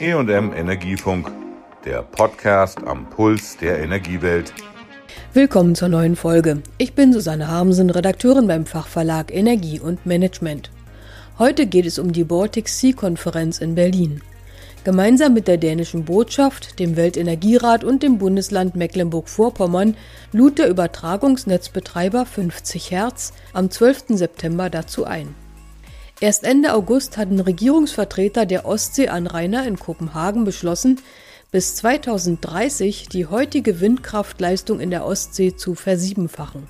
EM Energiefunk, der Podcast am Puls der Energiewelt. Willkommen zur neuen Folge. Ich bin Susanne Harmsen, Redakteurin beim Fachverlag Energie und Management. Heute geht es um die Baltic Sea Konferenz in Berlin. Gemeinsam mit der dänischen Botschaft, dem Weltenergierat und dem Bundesland Mecklenburg-Vorpommern lud der Übertragungsnetzbetreiber 50 Hertz am 12. September dazu ein. Erst Ende August hatten Regierungsvertreter der Ostseeanrainer in Kopenhagen beschlossen, bis 2030 die heutige Windkraftleistung in der Ostsee zu versiebenfachen.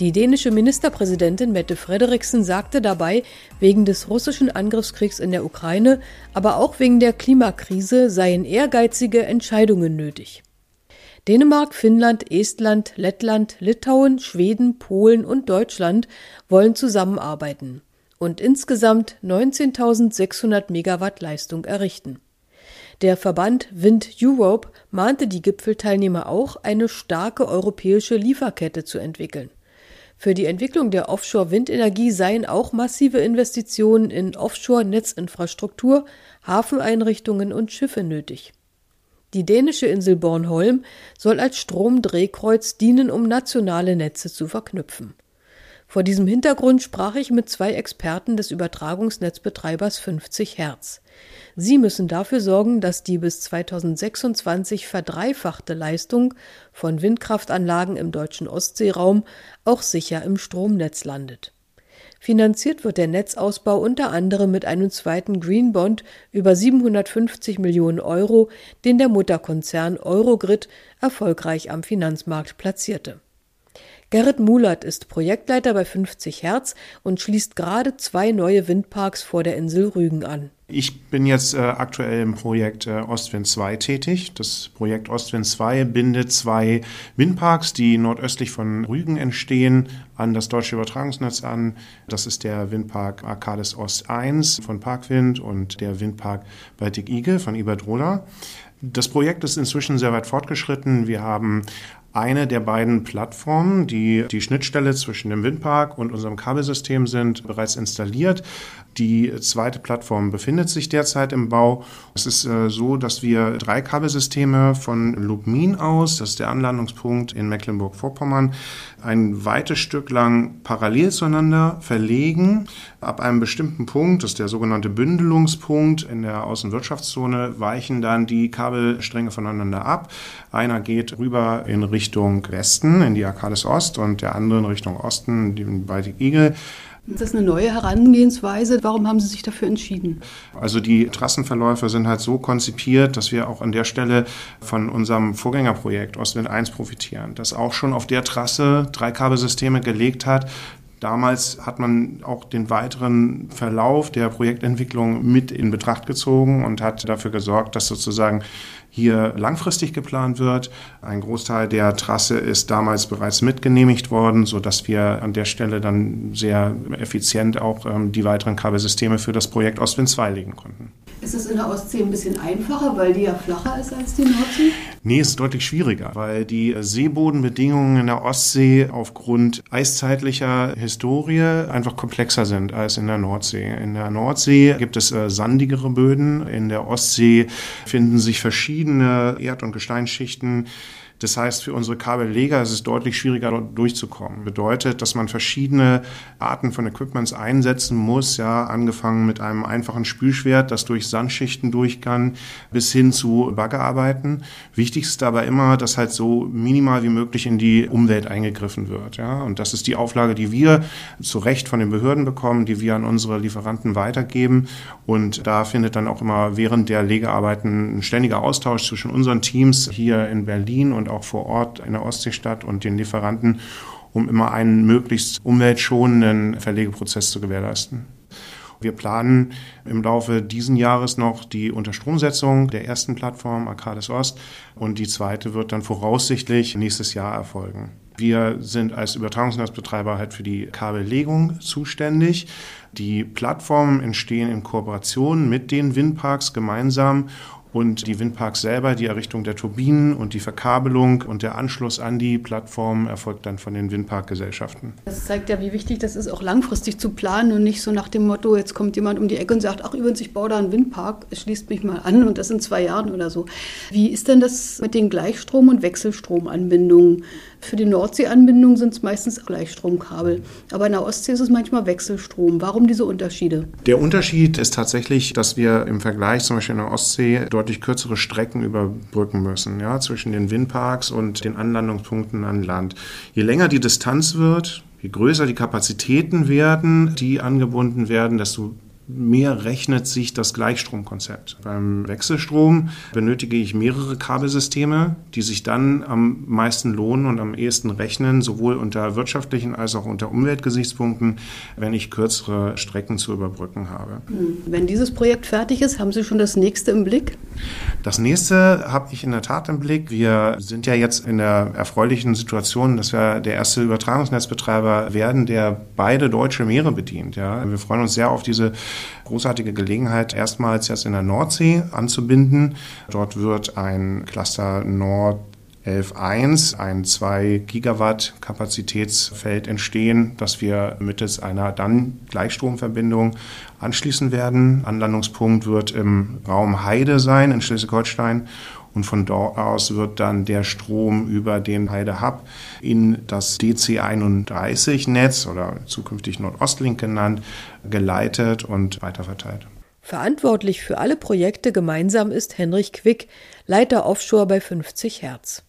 Die dänische Ministerpräsidentin Mette Frederiksen sagte dabei, wegen des russischen Angriffskriegs in der Ukraine, aber auch wegen der Klimakrise seien ehrgeizige Entscheidungen nötig. Dänemark, Finnland, Estland, Lettland, Litauen, Schweden, Polen und Deutschland wollen zusammenarbeiten und insgesamt 19.600 Megawatt Leistung errichten. Der Verband Wind Europe mahnte die Gipfelteilnehmer auch, eine starke europäische Lieferkette zu entwickeln. Für die Entwicklung der Offshore-Windenergie seien auch massive Investitionen in Offshore-Netzinfrastruktur, Hafeneinrichtungen und Schiffe nötig. Die dänische Insel Bornholm soll als Stromdrehkreuz dienen, um nationale Netze zu verknüpfen. Vor diesem Hintergrund sprach ich mit zwei Experten des Übertragungsnetzbetreibers 50 Hertz. Sie müssen dafür sorgen, dass die bis 2026 verdreifachte Leistung von Windkraftanlagen im deutschen Ostseeraum auch sicher im Stromnetz landet. Finanziert wird der Netzausbau unter anderem mit einem zweiten Green Bond über 750 Millionen Euro, den der Mutterkonzern Eurogrid erfolgreich am Finanzmarkt platzierte. Gerrit Mulat ist Projektleiter bei 50 Hertz und schließt gerade zwei neue Windparks vor der Insel Rügen an. Ich bin jetzt äh, aktuell im Projekt äh, Ostwind 2 tätig. Das Projekt Ostwind 2 bindet zwei Windparks, die nordöstlich von Rügen entstehen, an das deutsche Übertragungsnetz an. Das ist der Windpark Arcades Ost 1 von Parkwind und der Windpark Baltic Eagle von Iberdrola. Das Projekt ist inzwischen sehr weit fortgeschritten. Wir haben eine der beiden Plattformen, die die Schnittstelle zwischen dem Windpark und unserem Kabelsystem sind, bereits installiert. Die zweite Plattform befindet sich derzeit im Bau. Es ist äh, so, dass wir drei Kabelsysteme von Lubmin aus, das ist der Anlandungspunkt in Mecklenburg-Vorpommern, ein weites Stück lang parallel zueinander verlegen. Ab einem bestimmten Punkt, das ist der sogenannte Bündelungspunkt in der Außenwirtschaftszone, weichen dann die Kabelstränge voneinander ab. Einer geht rüber in Richtung Westen, in die Arcades Ost und der andere in Richtung Osten, die Baltic Eagle. Ist das eine neue Herangehensweise? Warum haben Sie sich dafür entschieden? Also die Trassenverläufe sind halt so konzipiert, dass wir auch an der Stelle von unserem Vorgängerprojekt Ostwind 1 profitieren, das auch schon auf der Trasse drei Kabelsysteme gelegt hat, Damals hat man auch den weiteren Verlauf der Projektentwicklung mit in Betracht gezogen und hat dafür gesorgt, dass sozusagen hier langfristig geplant wird. Ein Großteil der Trasse ist damals bereits mitgenehmigt worden, sodass wir an der Stelle dann sehr effizient auch ähm, die weiteren Kabelsysteme für das Projekt Ostwind 2 legen konnten. Ist es in der Ostsee ein bisschen einfacher, weil die ja flacher ist als die Nordsee? Nee, ist deutlich schwieriger, weil die Seebodenbedingungen in der Ostsee aufgrund eiszeitlicher Historie einfach komplexer sind als in der Nordsee. In der Nordsee gibt es äh, sandigere Böden, in der Ostsee finden sich verschiedene Erd- und Gesteinsschichten das heißt, für unsere Kabelleger ist es deutlich schwieriger, dort durchzukommen. Bedeutet, dass man verschiedene Arten von Equipments einsetzen muss, ja, angefangen mit einem einfachen Spülschwert, das durch Sandschichten durch kann, bis hin zu Baggerarbeiten. Wichtig ist dabei immer, dass halt so minimal wie möglich in die Umwelt eingegriffen wird, ja. Und das ist die Auflage, die wir zu Recht von den Behörden bekommen, die wir an unsere Lieferanten weitergeben. Und da findet dann auch immer während der Legearbeiten ein ständiger Austausch zwischen unseren Teams hier in Berlin und auch vor Ort in der Ostseestadt und den Lieferanten, um immer einen möglichst umweltschonenden Verlegeprozess zu gewährleisten. Wir planen im Laufe diesen Jahres noch die Unterstromsetzung der ersten Plattform Arcades Ost und die zweite wird dann voraussichtlich nächstes Jahr erfolgen. Wir sind als Übertragungsnetzbetreiber halt für die Kabellegung zuständig. Die Plattformen entstehen in Kooperation mit den Windparks gemeinsam Und die Windparks selber, die Errichtung der Turbinen und die Verkabelung und der Anschluss an die Plattform erfolgt dann von den Windparkgesellschaften. Das zeigt ja, wie wichtig das ist, auch langfristig zu planen und nicht so nach dem Motto, jetzt kommt jemand um die Ecke und sagt, ach übrigens, ich baue da einen Windpark, schließt mich mal an und das in zwei Jahren oder so. Wie ist denn das mit den Gleichstrom- und Wechselstromanbindungen? Für die Nordseeanbindung sind es meistens Gleichstromkabel. Aber in der Ostsee ist es manchmal Wechselstrom. Warum diese Unterschiede? Der Unterschied ist tatsächlich, dass wir im Vergleich zum Beispiel in der Ostsee deutlich kürzere Strecken überbrücken müssen, ja, zwischen den Windparks und den Anlandungspunkten an Land. Je länger die Distanz wird, je größer die Kapazitäten werden, die angebunden werden, desto mehr rechnet sich das Gleichstromkonzept. Beim Wechselstrom benötige ich mehrere Kabelsysteme, die sich dann am meisten lohnen und am ehesten rechnen, sowohl unter wirtschaftlichen als auch unter Umweltgesichtspunkten, wenn ich kürzere Strecken zu überbrücken habe. Wenn dieses Projekt fertig ist, haben Sie schon das nächste im Blick? Das nächste habe ich in der Tat im Blick. Wir sind ja jetzt in der erfreulichen Situation, dass wir der erste Übertragungsnetzbetreiber werden, der beide deutsche Meere bedient. Ja. Wir freuen uns sehr auf diese großartige Gelegenheit, erstmals jetzt in der Nordsee anzubinden. Dort wird ein Cluster Nord 11.1 ein 2 Gigawatt Kapazitätsfeld entstehen, das wir mittels einer dann Gleichstromverbindung anschließen werden. Anlandungspunkt wird im Raum Heide sein in Schleswig-Holstein und von dort aus wird dann der Strom über den Heide Hub in das DC31-Netz oder zukünftig Nordostlink genannt, geleitet und weiterverteilt. Verantwortlich für alle Projekte gemeinsam ist Henrich Quick, Leiter Offshore bei 50 Hertz.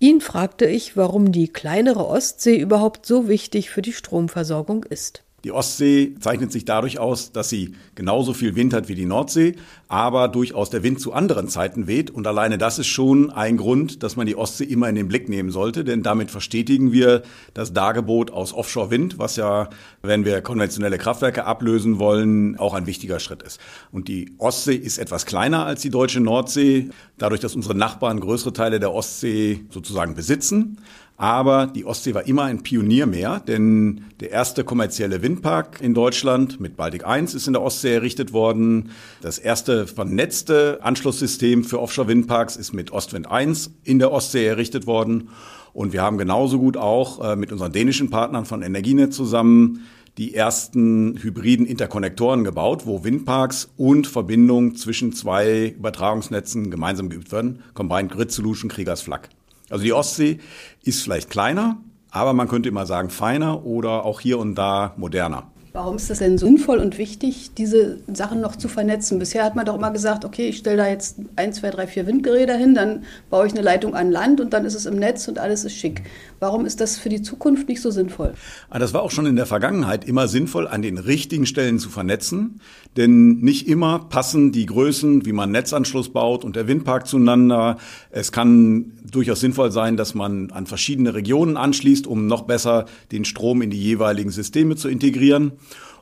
Ihn fragte ich, warum die kleinere Ostsee überhaupt so wichtig für die Stromversorgung ist. Die Ostsee zeichnet sich dadurch aus, dass sie genauso viel Wind hat wie die Nordsee, aber durchaus der Wind zu anderen Zeiten weht. Und alleine das ist schon ein Grund, dass man die Ostsee immer in den Blick nehmen sollte, denn damit verstetigen wir das Dargebot aus Offshore-Wind, was ja, wenn wir konventionelle Kraftwerke ablösen wollen, auch ein wichtiger Schritt ist. Und die Ostsee ist etwas kleiner als die deutsche Nordsee, dadurch, dass unsere Nachbarn größere Teile der Ostsee sozusagen besitzen. Aber die Ostsee war immer ein Pioniermeer, denn der erste kommerzielle Windpark in Deutschland mit Baltic 1 ist in der Ostsee errichtet worden. Das erste vernetzte Anschlusssystem für Offshore-Windparks ist mit Ostwind 1 in der Ostsee errichtet worden. Und wir haben genauso gut auch äh, mit unseren dänischen Partnern von Energienet zusammen die ersten hybriden Interkonnektoren gebaut, wo Windparks und Verbindung zwischen zwei Übertragungsnetzen gemeinsam geübt werden. Combined Grid Solution Kriegers Flak. Also die Ostsee ist vielleicht kleiner, aber man könnte immer sagen feiner oder auch hier und da moderner. Warum ist das denn sinnvoll und wichtig, diese Sachen noch zu vernetzen? Bisher hat man doch immer gesagt, okay, ich stelle da jetzt ein, zwei, drei, vier Windgeräte hin, dann baue ich eine Leitung an Land und dann ist es im Netz und alles ist schick. Warum ist das für die Zukunft nicht so sinnvoll? Ah, das war auch schon in der Vergangenheit immer sinnvoll, an den richtigen Stellen zu vernetzen. Denn nicht immer passen die Größen, wie man Netzanschluss baut und der Windpark zueinander. Es kann durchaus sinnvoll sein, dass man an verschiedene Regionen anschließt, um noch besser den Strom in die jeweiligen Systeme zu integrieren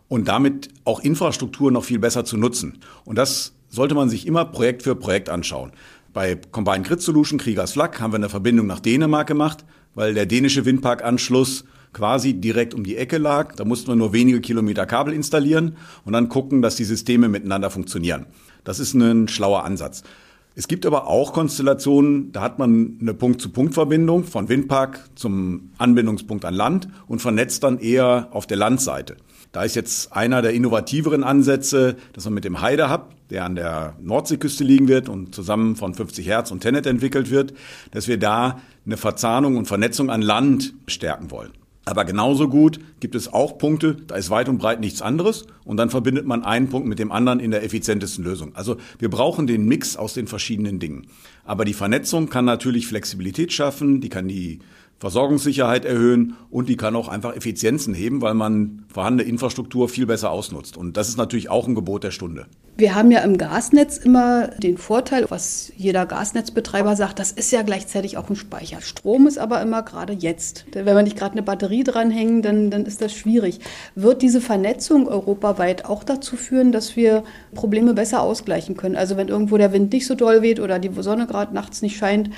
und damit auch Infrastruktur noch viel besser zu nutzen. Und das sollte man sich immer Projekt für Projekt anschauen. Bei Combined Grid Solution Kriegers Flak haben wir eine Verbindung nach Dänemark gemacht, weil der dänische Windparkanschluss quasi direkt um die Ecke lag. Da mussten wir nur wenige Kilometer Kabel installieren und dann gucken, dass die Systeme miteinander funktionieren. Das ist ein schlauer Ansatz. Es gibt aber auch Konstellationen, da hat man eine Punkt-zu-Punkt-Verbindung von Windpark zum Anbindungspunkt an Land und vernetzt dann eher auf der Landseite. Da ist jetzt einer der innovativeren Ansätze, dass man mit dem Heide Hub, der an der Nordseeküste liegen wird und zusammen von 50 Hertz und Tenet entwickelt wird, dass wir da eine Verzahnung und Vernetzung an Land stärken wollen. Aber genauso gut gibt es auch Punkte, da ist weit und breit nichts anderes und dann verbindet man einen Punkt mit dem anderen in der effizientesten Lösung. Also wir brauchen den Mix aus den verschiedenen Dingen. Aber die Vernetzung kann natürlich Flexibilität schaffen, die kann die Versorgungssicherheit erhöhen und die kann auch einfach Effizienzen heben, weil man vorhandene Infrastruktur viel besser ausnutzt. Und das ist natürlich auch ein Gebot der Stunde. Wir haben ja im Gasnetz immer den Vorteil, was jeder Gasnetzbetreiber sagt, das ist ja gleichzeitig auch ein Speicher. Strom ist aber immer gerade jetzt. Wenn wir nicht gerade eine Batterie dranhängen, dann, dann ist das schwierig. Wird diese Vernetzung europaweit auch dazu führen, dass wir Probleme besser ausgleichen können? Also wenn irgendwo der Wind nicht so doll weht oder die Sonne gerade nachts nicht scheint,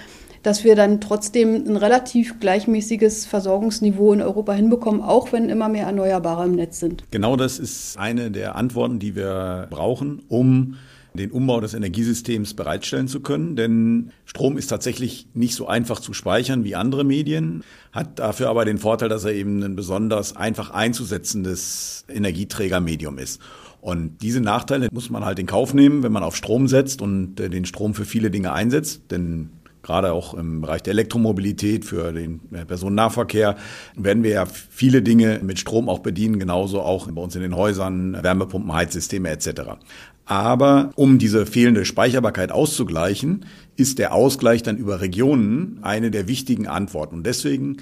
dass wir dann trotzdem ein relativ gleichmäßiges Versorgungsniveau in Europa hinbekommen, auch wenn immer mehr Erneuerbare im Netz sind. Genau das ist eine der Antworten, die wir brauchen, um den Umbau des Energiesystems bereitstellen zu können. Denn Strom ist tatsächlich nicht so einfach zu speichern wie andere Medien, hat dafür aber den Vorteil, dass er eben ein besonders einfach einzusetzendes Energieträgermedium ist. Und diese Nachteile muss man halt in Kauf nehmen, wenn man auf Strom setzt und äh, den Strom für viele Dinge einsetzt. Denn gerade auch im Bereich der Elektromobilität, für den äh, Personennahverkehr, werden wir ja viele Dinge mit Strom auch bedienen, genauso auch bei uns in den Häusern, Wärmepumpen, Heizsysteme etc. Aber um diese fehlende Speicherbarkeit auszugleichen, ist der Ausgleich dann über Regionen eine der wichtigen Antworten. Und deswegen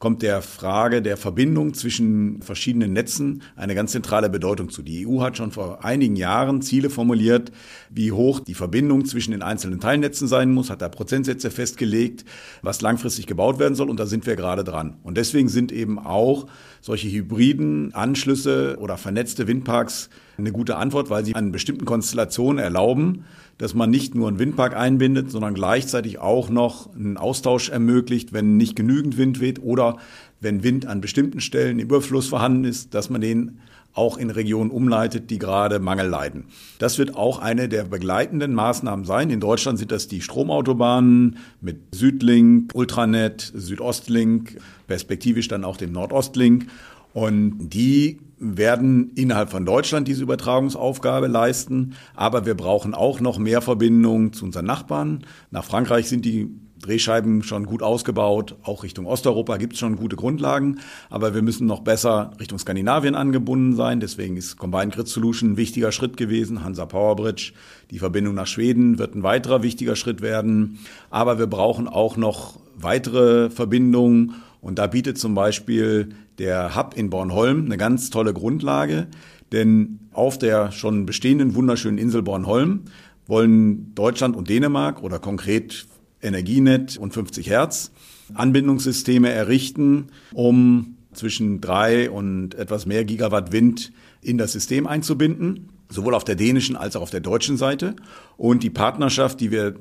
kommt der Frage der Verbindung zwischen verschiedenen Netzen eine ganz zentrale Bedeutung zu. Die EU hat schon vor einigen Jahren Ziele formuliert, wie hoch die Verbindung zwischen den einzelnen Teilnetzen sein muss, hat da Prozentsätze festgelegt, was langfristig gebaut werden soll und da sind wir gerade dran. Und deswegen sind eben auch solche hybriden Anschlüsse oder vernetzte Windparks eine gute Antwort, weil sie an bestimmten Konstellationen erlauben, dass man nicht nur einen Windpark einbindet, sondern gleichzeitig auch noch einen Austausch ermöglicht, wenn nicht genügend Wind weht oder wenn Wind an bestimmten Stellen im Überfluss vorhanden ist, dass man den auch in Regionen umleitet, die gerade Mangel leiden. Das wird auch eine der begleitenden Maßnahmen sein. In Deutschland sind das die Stromautobahnen mit Südlink, Ultranet, Südostlink, perspektivisch dann auch dem Nordostlink. Und die werden innerhalb von Deutschland diese Übertragungsaufgabe leisten. Aber wir brauchen auch noch mehr Verbindungen zu unseren Nachbarn. Nach Frankreich sind die Drehscheiben schon gut ausgebaut. Auch Richtung Osteuropa gibt es schon gute Grundlagen. Aber wir müssen noch besser Richtung Skandinavien angebunden sein. Deswegen ist Combined Grid Solution ein wichtiger Schritt gewesen. Hansa Power Bridge, die Verbindung nach Schweden wird ein weiterer wichtiger Schritt werden. Aber wir brauchen auch noch weitere Verbindungen. Und da bietet zum Beispiel der Hub in Bornholm eine ganz tolle Grundlage, denn auf der schon bestehenden wunderschönen Insel Bornholm wollen Deutschland und Dänemark oder konkret Energienet und 50 Hertz Anbindungssysteme errichten, um zwischen drei und etwas mehr Gigawatt Wind in das System einzubinden, sowohl auf der dänischen als auch auf der deutschen Seite. Und die Partnerschaft, die wir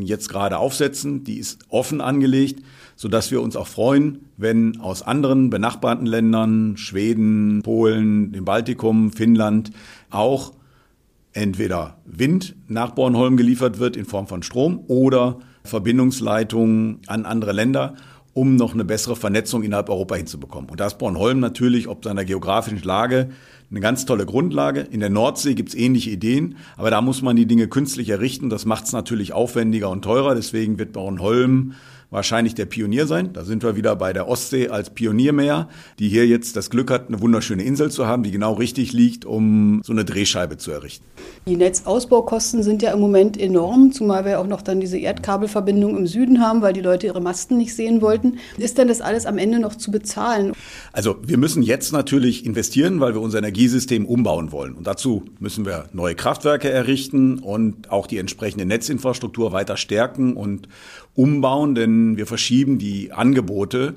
jetzt gerade aufsetzen, die ist offen angelegt, so dass wir uns auch freuen, wenn aus anderen benachbarten Ländern, Schweden, Polen, dem Baltikum, Finnland auch entweder Wind nach Bornholm geliefert wird in Form von Strom oder Verbindungsleitungen an andere Länder, um noch eine bessere Vernetzung innerhalb Europa hinzubekommen. Und da ist Bornholm natürlich, ob seiner geografischen Lage, eine ganz tolle Grundlage. In der Nordsee gibt es ähnliche Ideen, aber da muss man die Dinge künstlich errichten. Das macht es natürlich aufwendiger und teurer. Deswegen wird Bornholm wahrscheinlich der Pionier sein. Da sind wir wieder bei der Ostsee als Pioniermeer, die hier jetzt das Glück hat, eine wunderschöne Insel zu haben, die genau richtig liegt, um so eine Drehscheibe zu errichten. Die Netzausbaukosten sind ja im Moment enorm, zumal wir auch noch dann diese Erdkabelverbindung im Süden haben, weil die Leute ihre Masten nicht sehen wollten. Ist denn das alles am Ende noch zu bezahlen? Also wir müssen jetzt natürlich investieren, weil wir unser Energiesystem umbauen wollen. Und dazu müssen wir neue Kraftwerke errichten und auch die entsprechende Netzinfrastruktur weiter stärken und umbauen, denn wir verschieben die Angebote.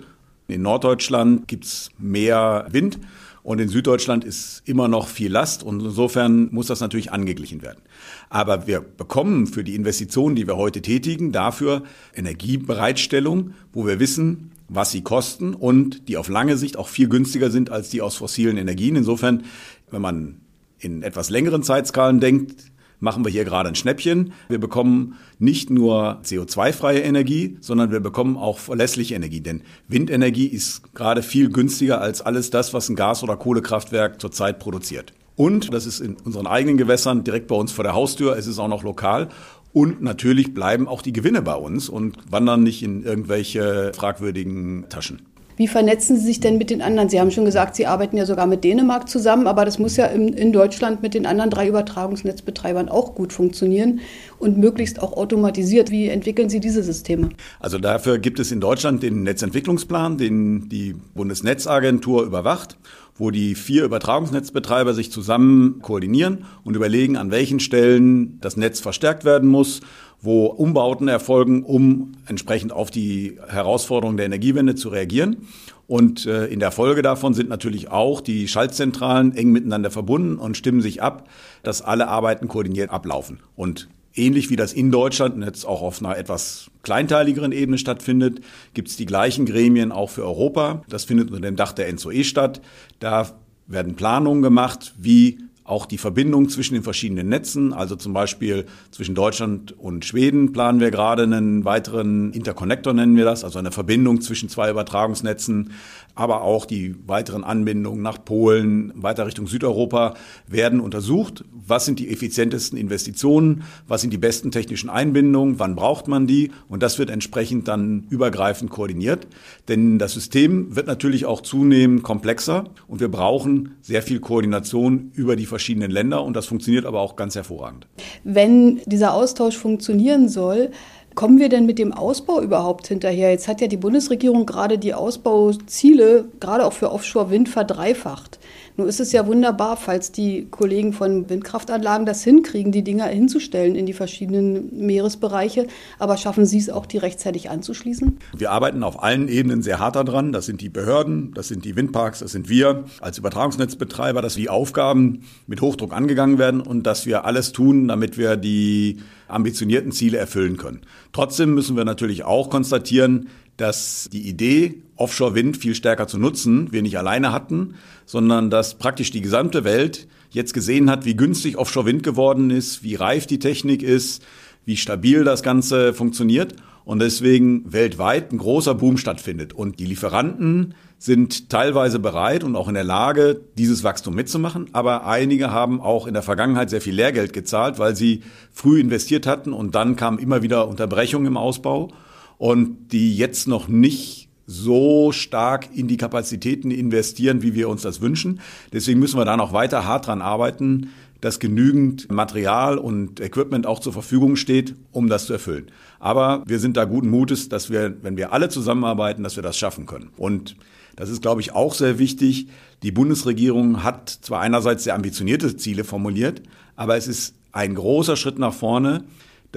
In Norddeutschland gibt's mehr Wind und in Süddeutschland ist immer noch viel Last und insofern muss das natürlich angeglichen werden. Aber wir bekommen für die Investitionen, die wir heute tätigen, dafür Energiebereitstellung, wo wir wissen, was sie kosten und die auf lange Sicht auch viel günstiger sind als die aus fossilen Energien. Insofern, wenn man in etwas längeren Zeitskalen denkt, machen wir hier gerade ein Schnäppchen. Wir bekommen nicht nur CO2-freie Energie, sondern wir bekommen auch verlässliche Energie. Denn Windenergie ist gerade viel günstiger als alles das, was ein Gas- oder Kohlekraftwerk zurzeit produziert. Und das ist in unseren eigenen Gewässern direkt bei uns vor der Haustür. Es ist auch noch lokal. Und natürlich bleiben auch die Gewinne bei uns und wandern nicht in irgendwelche fragwürdigen Taschen. Wie vernetzen Sie sich denn mit den anderen? Sie haben schon gesagt, Sie arbeiten ja sogar mit Dänemark zusammen, aber das muss ja in, in Deutschland mit den anderen drei Übertragungsnetzbetreibern auch gut funktionieren und möglichst auch automatisiert. Wie entwickeln Sie diese Systeme? Also dafür gibt es in Deutschland den Netzentwicklungsplan, den die Bundesnetzagentur überwacht wo die vier Übertragungsnetzbetreiber sich zusammen koordinieren und überlegen, an welchen Stellen das Netz verstärkt werden muss, wo Umbauten erfolgen, um entsprechend auf die Herausforderungen der Energiewende zu reagieren. Und äh, in der Folge davon sind natürlich auch die Schaltzentralen eng miteinander verbunden und stimmen sich ab, dass alle Arbeiten koordiniert ablaufen. Und ähnlich wie das in Deutschland jetzt auch auf einer etwas kleinteiligeren Ebene stattfindet, gibt es die gleichen Gremien auch für Europa. Das findet unter dem Dach der NSOE statt. Da werden Planungen gemacht, wie auch die Verbindung zwischen den verschiedenen Netzen, also zum Beispiel zwischen Deutschland und Schweden planen wir gerade einen weiteren Interconnector nennen wir das, also eine Verbindung zwischen zwei Übertragungsnetzen, aber auch die weiteren Anbindungen nach Polen, weiter Richtung Südeuropa werden untersucht. Was sind die effizientesten Investitionen? Was sind die besten technischen Einbindungen? Wann braucht man die? Und das wird entsprechend dann übergreifend koordiniert. Denn das System wird natürlich auch zunehmend komplexer und wir brauchen sehr viel Koordination über die verschiedenen Länder und das funktioniert aber auch ganz hervorragend. Wenn dieser Austausch funktionieren soll, Kommen wir denn mit dem Ausbau überhaupt hinterher? Jetzt hat ja die Bundesregierung gerade die Ausbauziele, gerade auch für Offshore-Wind, verdreifacht. Nun ist es ja wunderbar, falls die Kollegen von Windkraftanlagen das hinkriegen, die Dinger hinzustellen in die verschiedenen Meeresbereiche. Aber schaffen Sie es auch, die rechtzeitig anzuschließen? Wir arbeiten auf allen Ebenen sehr hart daran. Das sind die Behörden, das sind die Windparks, das sind wir als Übertragungsnetzbetreiber, dass die Aufgaben mit Hochdruck angegangen werden und dass wir alles tun, damit wir die ambitionierten Ziele erfüllen können. Trotzdem müssen wir natürlich auch konstatieren, dass die Idee, Offshore-Wind viel stärker zu nutzen, wir nicht alleine hatten, sondern dass praktisch die gesamte Welt jetzt gesehen hat, wie günstig Offshore-Wind geworden ist, wie reif die Technik ist, wie stabil das Ganze funktioniert und deswegen weltweit ein großer Boom stattfindet. Und die Lieferanten sind teilweise bereit und auch in der Lage, dieses Wachstum mitzumachen. Aber einige haben auch in der Vergangenheit sehr viel Lehrgeld gezahlt, weil sie früh investiert hatten und dann kamen immer wieder Unterbrechungen im Ausbau und die jetzt noch nicht so stark in die Kapazitäten investieren, wie wir uns das wünschen. Deswegen müssen wir da noch weiter hart dran arbeiten, dass genügend Material und Equipment auch zur Verfügung steht, um das zu erfüllen. Aber wir sind da guten Mutes, dass wir, wenn wir alle zusammenarbeiten, dass wir das schaffen können. Und das ist, glaube ich, auch sehr wichtig. Die Bundesregierung hat zwar einerseits sehr ambitionierte Ziele formuliert, aber es ist ein großer Schritt nach vorne,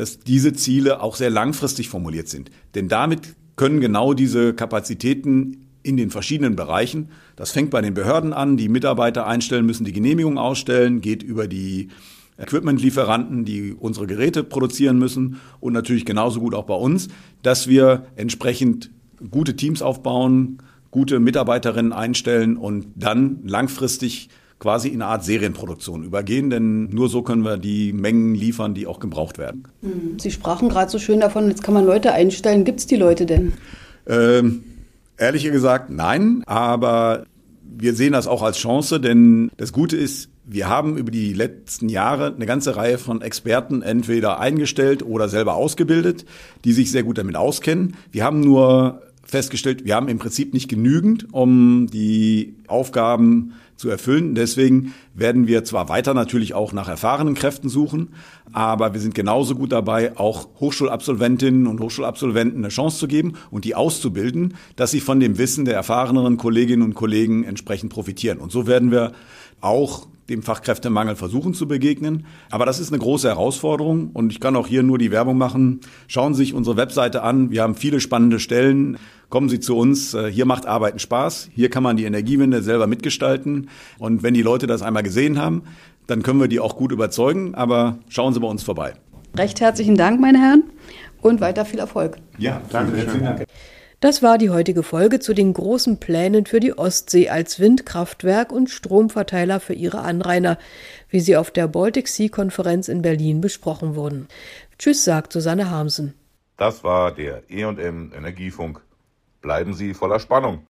dass diese Ziele auch sehr langfristig formuliert sind. Denn damit können genau diese Kapazitäten in den verschiedenen Bereichen, das fängt bei den Behörden an, die Mitarbeiter einstellen müssen, die Genehmigung ausstellen, geht über die Equipmentlieferanten, die unsere Geräte produzieren müssen und natürlich genauso gut auch bei uns, dass wir entsprechend gute Teams aufbauen, gute Mitarbeiterinnen einstellen und dann langfristig quasi in eine Art Serienproduktion übergehen, denn nur so können wir die Mengen liefern, die auch gebraucht werden. Mhm. Sie sprachen gerade so schön davon, jetzt kann man Leute einstellen. Gibt es die Leute denn? Ähm, ehrlich gesagt, nein, aber wir sehen das auch als Chance, denn das Gute ist, wir haben über die letzten Jahre eine ganze Reihe von Experten entweder eingestellt oder selber ausgebildet, die sich sehr gut damit auskennen. Wir haben nur festgestellt, wir haben im Prinzip nicht genügend, um die Aufgaben zu erfüllen. Deswegen werden wir zwar weiter natürlich auch nach erfahrenen Kräften suchen, aber wir sind genauso gut dabei, auch Hochschulabsolventinnen und Hochschulabsolventen eine Chance zu geben und die auszubilden, dass sie von dem Wissen der erfahreneren Kolleginnen und Kollegen entsprechend profitieren. Und so werden wir auch dem Fachkräftemangel versuchen zu begegnen. Aber das ist eine große Herausforderung und ich kann auch hier nur die Werbung machen. Schauen Sie sich unsere Webseite an. Wir haben viele spannende Stellen. Kommen Sie zu uns. Hier macht Arbeiten Spaß. Hier kann man die Energiewende selber mitgestalten. Und wenn die Leute das einmal gesehen haben, dann können wir die auch gut überzeugen. Aber schauen Sie bei uns vorbei. Recht herzlichen Dank, meine Herren, und weiter viel Erfolg. Ja, danke. Herzlichen Dank. Das war die heutige Folge zu den großen Plänen für die Ostsee als Windkraftwerk und Stromverteiler für ihre Anrainer, wie sie auf der Baltic Sea Konferenz in Berlin besprochen wurden. Tschüss, sagt Susanne Harmsen. Das war der E&M Energiefunk. Bleiben Sie voller Spannung.